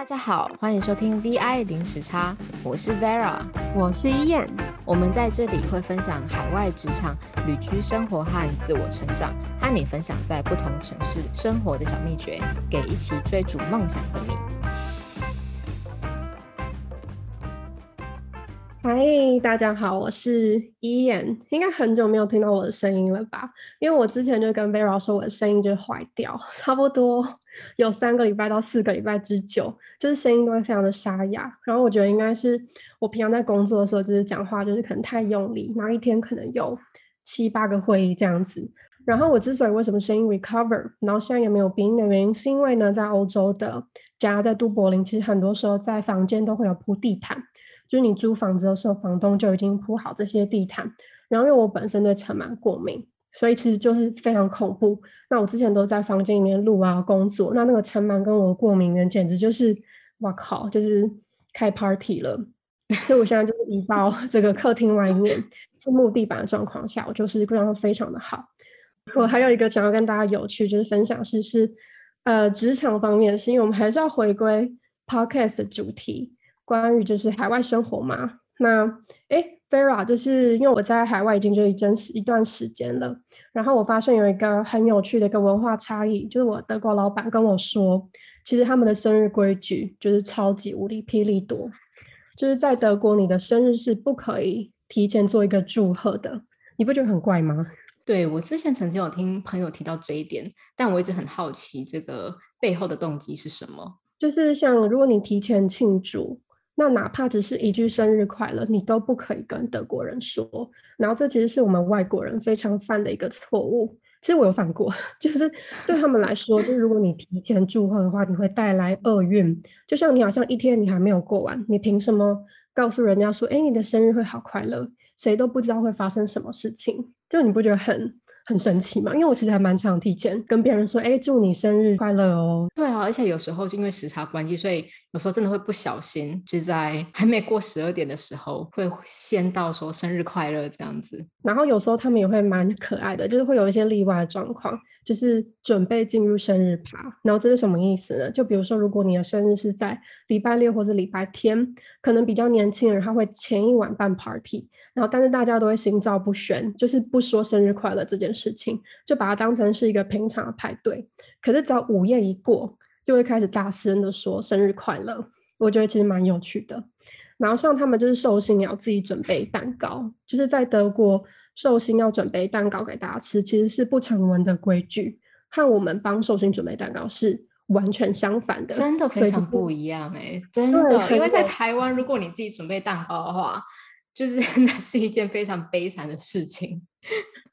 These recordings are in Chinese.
大家好，欢迎收听 VI 零时差，我是 Vera，我是伊燕。我们在这里会分享海外职场、旅居生活和自我成长，和你分享在不同城市生活的小秘诀，给一起追逐梦想的你。嗨，大家好，我是伊燕。应该很久没有听到我的声音了吧？因为我之前就跟 Vera 说我的声音就坏掉，差不多有三个礼拜到四个礼拜之久，就是声音都会非常的沙哑。然后我觉得应该是我平常在工作的时候，就是讲话就是可能太用力，然后一天可能有七八个会议这样子。然后我之所以为什么声音 recover，然后现在也没有鼻音的原因，是因为呢，在欧洲的家，在都柏林，其实很多时候在房间都会有铺地毯。就是你租房子的时候，房东就已经铺好这些地毯。然后因为我本身对尘螨过敏，所以其实就是非常恐怖。那我之前都在房间里面录啊工作，那那个尘螨跟我的过敏源简直就是，哇靠，就是开 party 了。所以我现在就是移到 这个客厅外面是木地板的状况下，我就是状况非常的好。我还有一个想要跟大家有趣就是分享是是，呃，职场方面是因为我们还是要回归 podcast 的主题。关于就是海外生活嘛，那哎，Vera，就是因为我在海外已经就一阵一段时间了，然后我发现有一个很有趣的一个文化差异，就是我德国老板跟我说，其实他们的生日规矩就是超级无敌霹雳多，就是在德国你的生日是不可以提前做一个祝贺的，你不觉得很怪吗？对我之前曾经有听朋友提到这一点，但我一直很好奇这个背后的动机是什么，就是像如果你提前庆祝。那哪怕只是一句生日快乐，你都不可以跟德国人说。然后这其实是我们外国人非常犯的一个错误。其实我有犯过，就是对他们来说，就如果你提前祝贺的话，你会带来厄运。就像你好像一天你还没有过完，你凭什么告诉人家说，哎，你的生日会好快乐？谁都不知道会发生什么事情，就你不觉得很？很神奇嘛，因为我其实还蛮常提前跟别人说，哎，祝你生日快乐哦。对啊，而且有时候就因为时差关系，所以有时候真的会不小心，就在还没过十二点的时候，会先到说生日快乐这样子。然后有时候他们也会蛮可爱的，就是会有一些例外的状况，就是准备进入生日趴。然后这是什么意思呢？就比如说，如果你的生日是在礼拜六或者礼拜天，可能比较年轻人他会前一晚办 party。然后，但是大家都会心照不宣，就是不说生日快乐这件事情，就把它当成是一个平常的派对。可是，只要午夜一过，就会开始大声的说生日快乐。我觉得其实蛮有趣的。然后，像他们就是寿星要自己准备蛋糕，就是在德国寿星要准备蛋糕给大家吃，其实是不成文的规矩，和我们帮寿星准备蛋糕是完全相反的，真的非常不一样哎，真的。因为在台湾，如果你自己准备蛋糕的话，就是 那是一件非常悲惨的事情，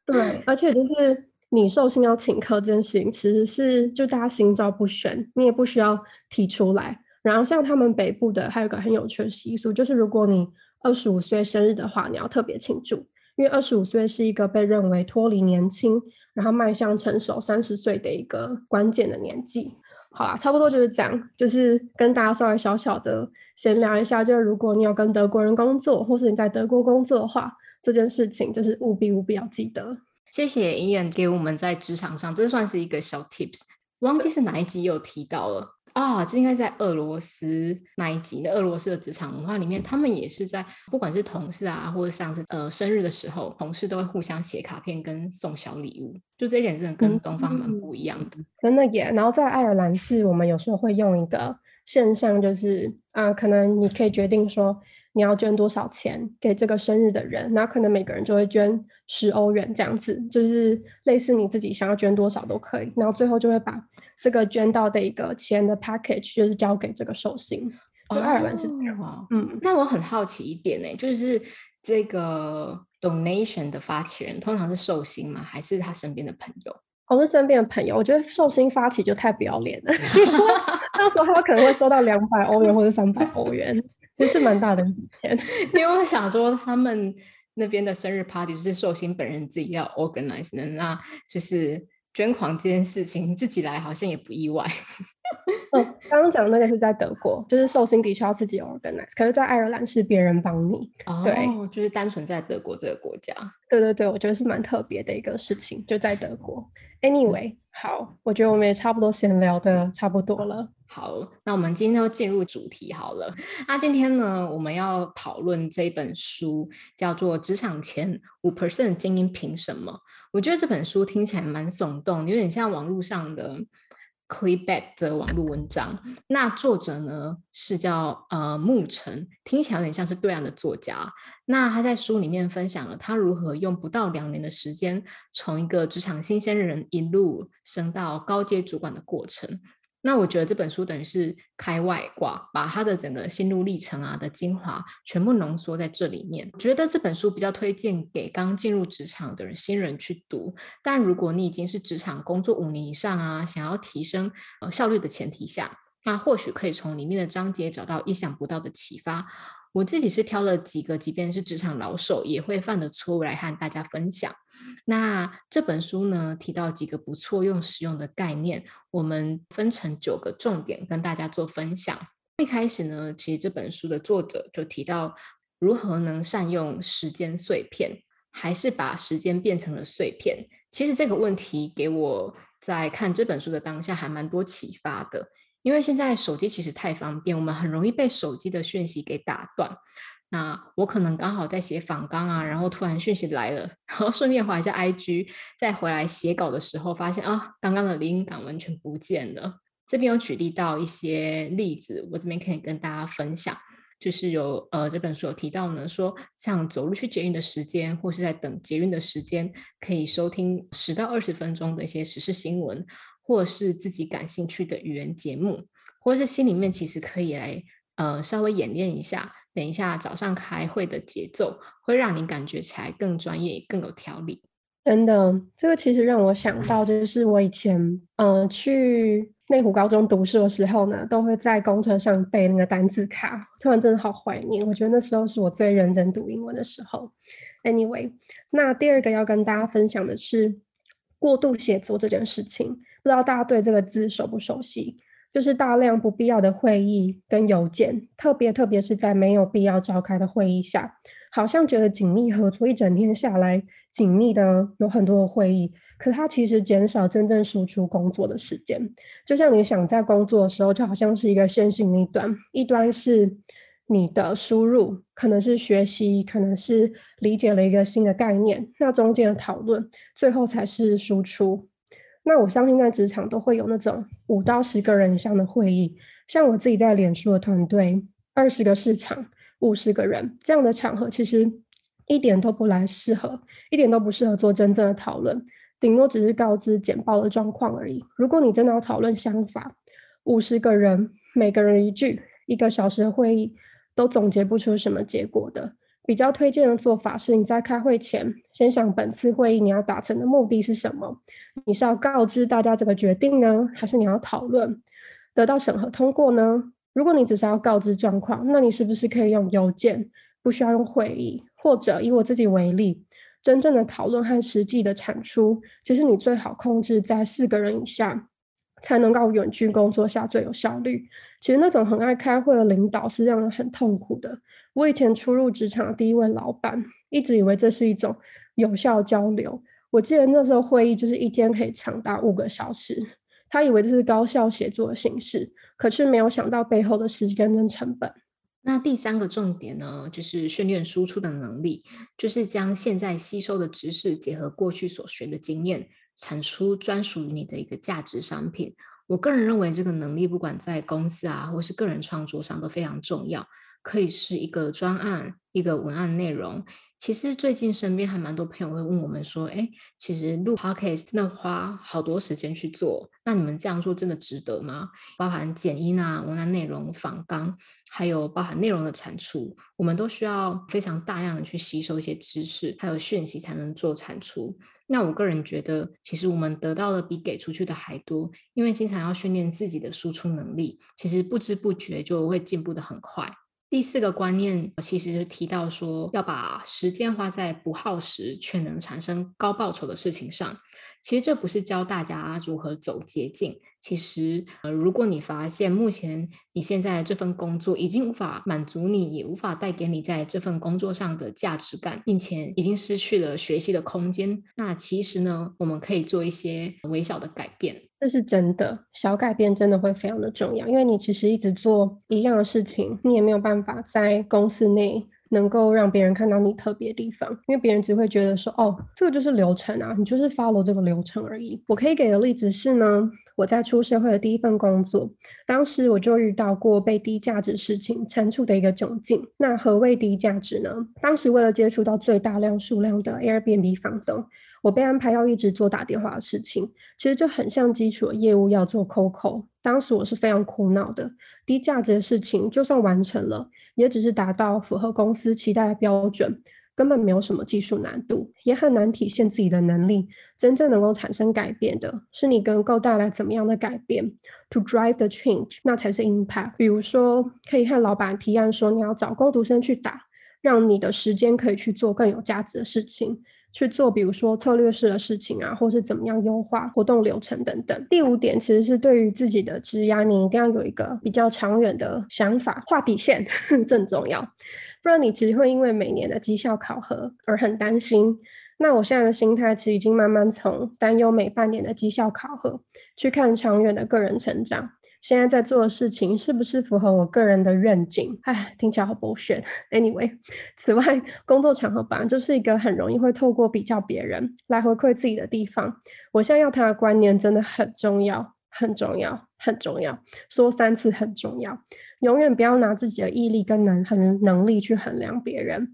对，而且就是你寿星要请客这件事情，其实是就大家心照不宣，你也不需要提出来。然后像他们北部的还有个很有趣的习俗，就是如果你二十五岁生日的话，你要特别庆祝，因为二十五岁是一个被认为脱离年轻，然后迈向成熟三十岁的一个关键的年纪。好啦，差不多就是这样，就是跟大家稍微小小的闲聊一下。就是如果你有跟德国人工作，或是你在德国工作的话，这件事情就是务必务必要记得。谢谢医院给我们在职场上，这算是一个小 tips。忘记是哪一集有提到了。啊，这应该在俄罗斯那一集的俄罗斯的职场文化里面，他们也是在不管是同事啊，或者像是呃生日的时候，同事都会互相写卡片跟送小礼物，就这一点真的跟东方蛮不一样的。真的耶。然后在爱尔兰是我们有时候会用一个现象，就是啊，可能你可以决定说。你要捐多少钱给这个生日的人？那可能每个人就会捐十欧元这样子，就是类似你自己想要捐多少都可以。然后最后就会把这个捐到的一个钱的 package 就是交给这个寿星。爱尔兰是这样。嗯，那我很好奇一点呢，就是这个 donation 的发起人通常是寿星吗？还是他身边的朋友？我是身边的朋友。我觉得寿星发起就太不要脸了 到时候他可能会收到两百欧元或者三百欧元。这是蛮大的一笔钱，因为我想说，他们那边的生日 party 就是寿星本人自己要 organize 的，那就是捐款这件事情自己来好像也不意外。嗯，刚刚讲的那个是在德国，就是寿星的确要自己 organize，可是在爱尔兰是别人帮你。哦，对，就是单纯在德国这个国家。对对对，我觉得是蛮特别的一个事情，就在德国。Anyway，好，我觉得我们也差不多闲聊的差不多了。好，那我们今天就进入主题好了。那今天呢，我们要讨论这本书，叫做《职场前五 percent 精英凭什么》。我觉得这本书听起来蛮耸动，有点像网络上的。Clickback 的网络文章，那作者呢是叫呃牧尘，听起来有点像是对岸的作家。那他在书里面分享了他如何用不到两年的时间，从一个职场新鲜人一路升到高阶主管的过程。那我觉得这本书等于是开外挂，把他的整个心路历程啊的精华全部浓缩在这里面。觉得这本书比较推荐给刚进入职场的人新人去读，但如果你已经是职场工作五年以上啊，想要提升呃效率的前提下，那或许可以从里面的章节找到意想不到的启发。我自己是挑了几个，即便是职场老手也会犯的错误来和大家分享。那这本书呢，提到几个不错用实用的概念，我们分成九个重点跟大家做分享。一开始呢，其实这本书的作者就提到如何能善用时间碎片，还是把时间变成了碎片。其实这个问题给我在看这本书的当下还蛮多启发的。因为现在手机其实太方便，我们很容易被手机的讯息给打断。那我可能刚好在写访纲啊，然后突然讯息来了，然后顺便划一下 IG，再回来写稿的时候，发现啊，刚刚的灵感完全不见了。这边有举例到一些例子，我这边可以跟大家分享，就是有呃这本书有提到呢，说像走路去捷运的时间，或是在等捷运的时间，可以收听十到二十分钟的一些时事新闻。或是自己感兴趣的语言节目，或者是心里面其实可以来呃稍微演练一下，等一下早上开会的节奏，会让你感觉起来更专业、更有条理。真的，这个其实让我想到，就是我以前嗯去内湖高中读书的时候呢，都会在公车上背那个单字卡，突然真的好怀念。我觉得那时候是我最认真读英文的时候。Anyway，那第二个要跟大家分享的是过度写作这件事情。不知道大家对这个字熟不熟悉？就是大量不必要的会议跟邮件，特别特别是在没有必要召开的会议下，好像觉得紧密合作一整天下来，紧密的有很多的会议，可它其实减少真正输出工作的时间。就像你想在工作的时候，就好像是一个线性的一端，一端是你的输入，可能是学习，可能是理解了一个新的概念，那中间的讨论，最后才是输出。那我相信在职场都会有那种五到十个人以上的会议，像我自己在脸书的团队，二十个市场，五十个人这样的场合，其实一点都不来适合，一点都不适合做真正的讨论，顶多只是告知简报的状况而已。如果你真的要讨论想法，五十个人，每个人一句，一个小时的会议都总结不出什么结果的。比较推荐的做法是，你在开会前先想本次会议你要达成的目的是什么？你是要告知大家这个决定呢，还是你要讨论得到审核通过呢？如果你只是要告知状况，那你是不是可以用邮件，不需要用会议？或者以我自己为例，真正的讨论和实际的产出，其实你最好控制在四个人以下，才能够远距工作下最有效率。其实那种很爱开会的领导是让人很痛苦的。我以前初入职场的第一位老板，一直以为这是一种有效交流。我记得那时候会议就是一天可以长达五个小时，他以为这是高效写作的形式，可是没有想到背后的时间跟成本。那第三个重点呢，就是训练输出的能力，就是将现在吸收的知识结合过去所学的经验，产出专属于你的一个价值商品。我个人认为这个能力，不管在公司啊，或是个人创作上都非常重要。可以是一个专案，一个文案内容。其实最近身边还蛮多朋友会问我们说：“哎，其实录 podcast 真的花好多时间去做，那你们这样做真的值得吗？”包含剪音啊、文案内容、访纲，还有包含内容的产出，我们都需要非常大量的去吸收一些知识，还有讯息才能做产出。那我个人觉得，其实我们得到的比给出去的还多，因为经常要训练自己的输出能力，其实不知不觉就会进步的很快。第四个观念其实是提到说，要把时间花在不耗时却能产生高报酬的事情上。其实这不是教大家如何走捷径。其实，呃，如果你发现目前你现在这份工作已经无法满足你，也无法带给你在这份工作上的价值感，并且已经失去了学习的空间，那其实呢，我们可以做一些微小的改变。这是真的，小改变真的会非常的重要，因为你其实一直做一样的事情，你也没有办法在公司内。能够让别人看到你特别地方，因为别人只会觉得说，哦，这个就是流程啊，你就是 follow 这个流程而已。我可以给的例子是呢，我在出社会的第一份工作，当时我就遇到过被低价值事情惩处的一个窘境。那何谓低价值呢？当时为了接触到最大量数量的 Airbnb 房东，我被安排要一直做打电话的事情，其实就很像基础的业务要做 COCO。当时我是非常苦恼的，低价值的事情就算完成了。也只是达到符合公司期待的标准，根本没有什么技术难度，也很难体现自己的能力。真正能够产生改变的，是你能够带来怎么样的改变？To drive the change，那才是 impact。比如说，可以和老板提案说，你要找工读生去打，让你的时间可以去做更有价值的事情。去做，比如说策略式的事情啊，或是怎么样优化活动流程等等。第五点其实是对于自己的职涯，你一定要有一个比较长远的想法，画底线 正重要。不然你其实会因为每年的绩效考核而很担心。那我现在的心态其实已经慢慢从担忧每半年的绩效考核，去看长远的个人成长。现在在做的事情是不是符合我个人的愿景？哎，听起来好剥削。Anyway，此外，工作场合本来就是一个很容易会透过比较别人来回馈自己的地方。我现在要谈的观念真的很重要，很重要，很重要。说三次很重要，永远不要拿自己的毅力跟能很能力去衡量别人。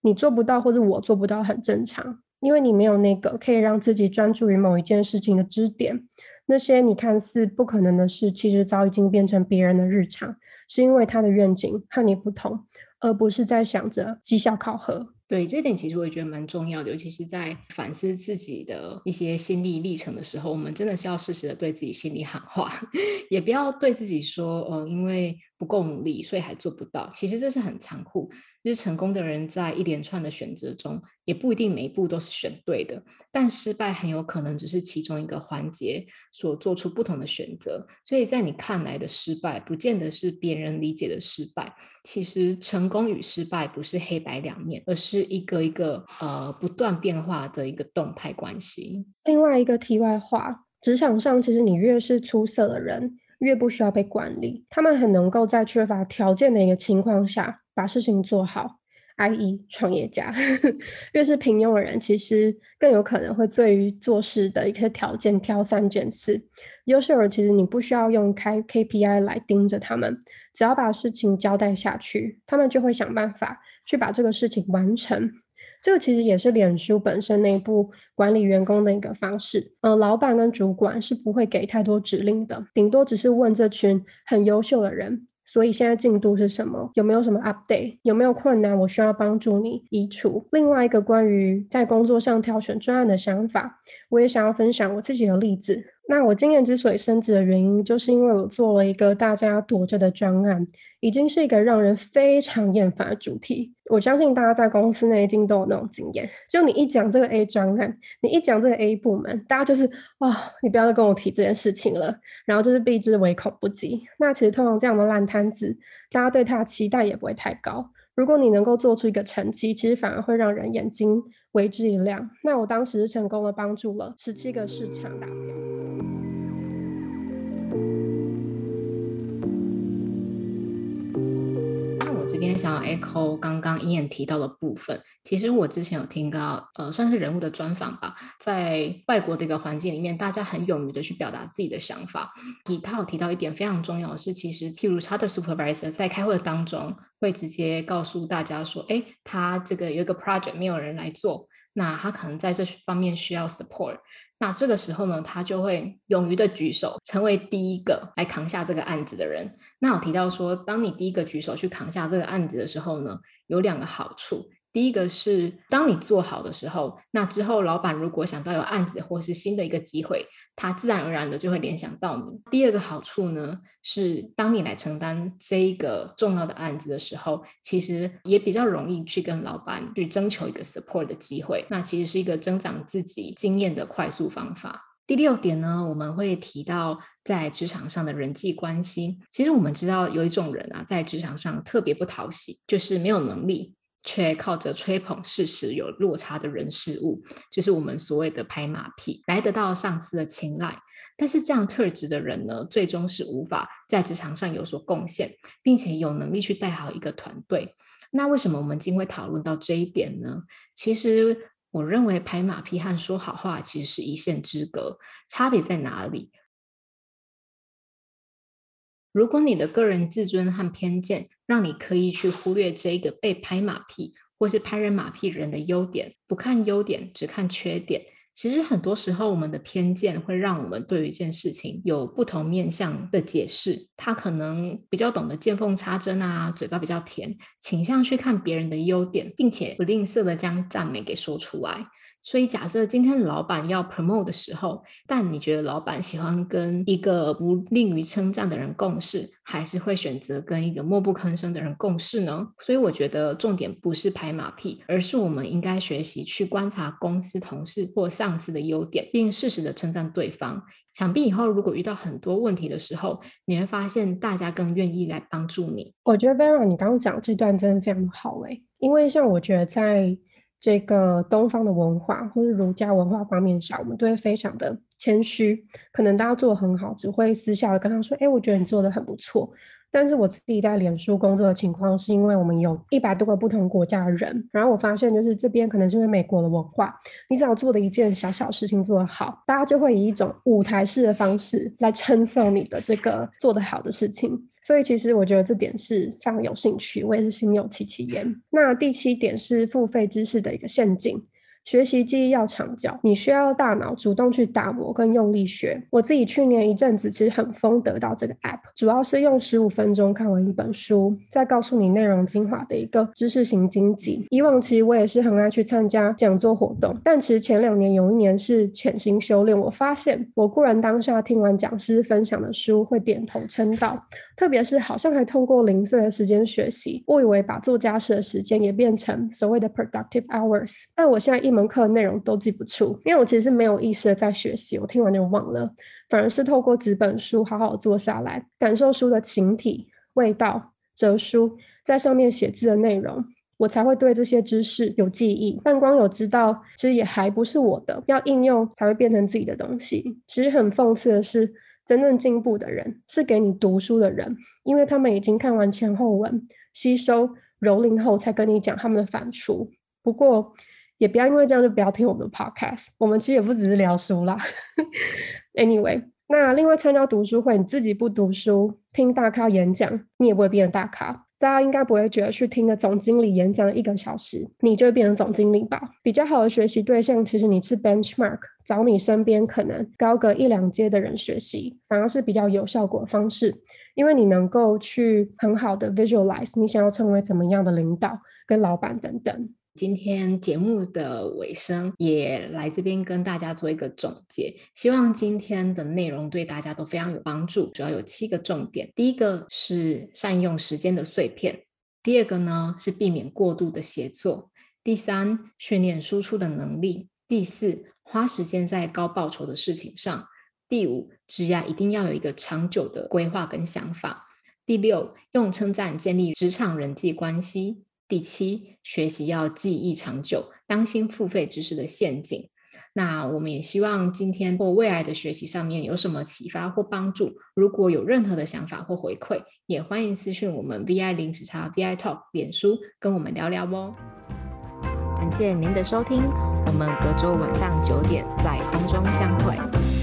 你做不到或者我做不到很正常，因为你没有那个可以让自己专注于某一件事情的支点。那些你看似不可能的事，其实早已经变成别人的日常，是因为他的愿景和你不同，而不是在想着绩效考核。对这点，其实我也觉得蛮重要的，尤其是在反思自己的一些心理历程的时候，我们真的是要适时的对自己心里喊话，也不要对自己说，呃，因为。不够努力，所以还做不到。其实这是很残酷。就是成功的人在一连串的选择中，也不一定每一步都是选对的。但失败很有可能只是其中一个环节所做出不同的选择。所以在你看来的失败，不见得是别人理解的失败。其实成功与失败不是黑白两面，而是一个一个呃不断变化的一个动态关系。另外一个题外话，职场上其实你越是出色的人。越不需要被管理，他们很能够在缺乏条件的一个情况下把事情做好。I.E. 创业家，越是平庸的人，其实更有可能会对于做事的一个条件挑三拣四。优秀人其实你不需要用开 K.P.I. 来盯着他们，只要把事情交代下去，他们就会想办法去把这个事情完成。这个其实也是脸书本身内部管理员工的一个方式。呃，老板跟主管是不会给太多指令的，顶多只是问这群很优秀的人，所以现在进度是什么？有没有什么 update？有没有困难？我需要帮助你移除。另外一个关于在工作上挑选专案的想法，我也想要分享我自己的例子。那我今年之所以升职的原因，就是因为我做了一个大家躲着的专案。已经是一个让人非常厌烦的主题。我相信大家在公司内一定都有那种经验，就你一讲这个 A 专案，你一讲这个 A 部门，大家就是啊，你不要再跟我提这件事情了，然后就是避之唯恐不及。那其实通常这样的烂摊子，大家对他的期待也不会太高。如果你能够做出一个成绩，其实反而会让人眼睛为之一亮。那我当时是成功的帮助了十七个市场达标。这边想要 echo 刚刚伊眼提到的部分，其实我之前有听到，呃，算是人物的专访吧，在外国的一个环境里面，大家很勇于的去表达自己的想法。提他有提到一点非常重要的是，其实譬如他的 supervisor 在开会当中会直接告诉大家说，哎，他这个有一个 project 没有人来做，那他可能在这方面需要 support。那这个时候呢，他就会勇于的举手，成为第一个来扛下这个案子的人。那我提到说，当你第一个举手去扛下这个案子的时候呢，有两个好处。第一个是，当你做好的时候，那之后老板如果想到有案子或是新的一个机会，他自然而然的就会联想到你。第二个好处呢，是当你来承担这一个重要的案子的时候，其实也比较容易去跟老板去征求一个 support 的机会。那其实是一个增长自己经验的快速方法。第六点呢，我们会提到在职场上的人际关系。其实我们知道有一种人啊，在职场上特别不讨喜，就是没有能力。却靠着吹捧事实有落差的人事物，就是我们所谓的拍马屁，来得到上司的青睐。但是这样特质的人呢，最终是无法在职场上有所贡献，并且有能力去带好一个团队。那为什么我们今天会讨论到这一点呢？其实我认为拍马屁和说好话其实是一线之隔，差别在哪里？如果你的个人自尊和偏见让你刻意去忽略这个被拍马屁或是拍人马屁人的优点，不看优点只看缺点，其实很多时候我们的偏见会让我们对于一件事情有不同面向的解释。他可能比较懂得见缝插针啊，嘴巴比较甜，倾向去看别人的优点，并且不吝啬的将赞美给说出来。所以，假设今天的老板要 promote 的时候，但你觉得老板喜欢跟一个不吝于称赞的人共事，还是会选择跟一个默不吭声的人共事呢？所以，我觉得重点不是拍马屁，而是我们应该学习去观察公司同事或上司的优点，并适时的称赞对方。想必以后如果遇到很多问题的时候，你会发现大家更愿意来帮助你。我觉得 Vera，你刚刚讲这段真的非常好诶，因为像我觉得在。这个东方的文化或者儒家文化方面上，我们都会非常的谦虚，可能大家做的很好，只会私下的跟他说：“哎，我觉得你做的很不错。”但是我自己在脸书工作的情况，是因为我们有一百多个不同国家的人，然后我发现就是这边可能是因为美国的文化，你只要做的一件小小事情做得好，大家就会以一种舞台式的方式来称颂你的这个做得好的事情。所以其实我觉得这点是非常有兴趣，我也是心有戚戚焉。那第七点是付费知识的一个陷阱。学习记忆要长脚，你需要大脑主动去打磨跟用力学。我自己去年一阵子其实很疯得到这个 app，主要是用十五分钟看完一本书，再告诉你内容精华的一个知识型经济。以往其实我也是很爱去参加讲座活动，但其实前两年有一年是潜心修炼，我发现我固然当下听完讲师分享的书会点头称道。特别是好像还通过零碎的时间学习，误以为把做家事的时间也变成所谓的 productive hours。但我现在一门课内容都记不住，因为我其实是没有意识的在学习，我听完就忘了。反而是透过纸本书好好坐下来，感受书的形体、味道、折书，在上面写字的内容，我才会对这些知识有记忆。但光有知道，其实也还不是我的，要应用才会变成自己的东西。其实很讽刺的是。真正进步的人是给你读书的人，因为他们已经看完前后文，吸收蹂躏后才跟你讲他们的反刍。不过，也不要因为这样就不要听我们的 podcast。我们其实也不只是聊书啦。Anyway，那另外参加读书会，你自己不读书，听大咖演讲，你也不会变成大咖。大家应该不会觉得去听个总经理演讲一个小时，你就会变成总经理吧？比较好的学习对象，其实你是 benchmark，找你身边可能高个一两阶的人学习，反而是比较有效果的方式，因为你能够去很好的 visualize 你想要成为怎么样的领导跟老板等等。今天节目的尾声也来这边跟大家做一个总结，希望今天的内容对大家都非常有帮助。主要有七个重点：第一个是善用时间的碎片；第二个呢是避免过度的协作；第三，训练输出的能力；第四，花时间在高报酬的事情上；第五，职业一定要有一个长久的规划跟想法；第六，用称赞建立职场人际关系。第七，学习要记忆长久，当心付费知识的陷阱。那我们也希望今天或未来的学习上面有什么启发或帮助。如果有任何的想法或回馈，也欢迎私讯我们 VI 零时差 VI Talk 脸书跟我们聊聊哦。感谢您的收听，我们隔周晚上九点在空中相会。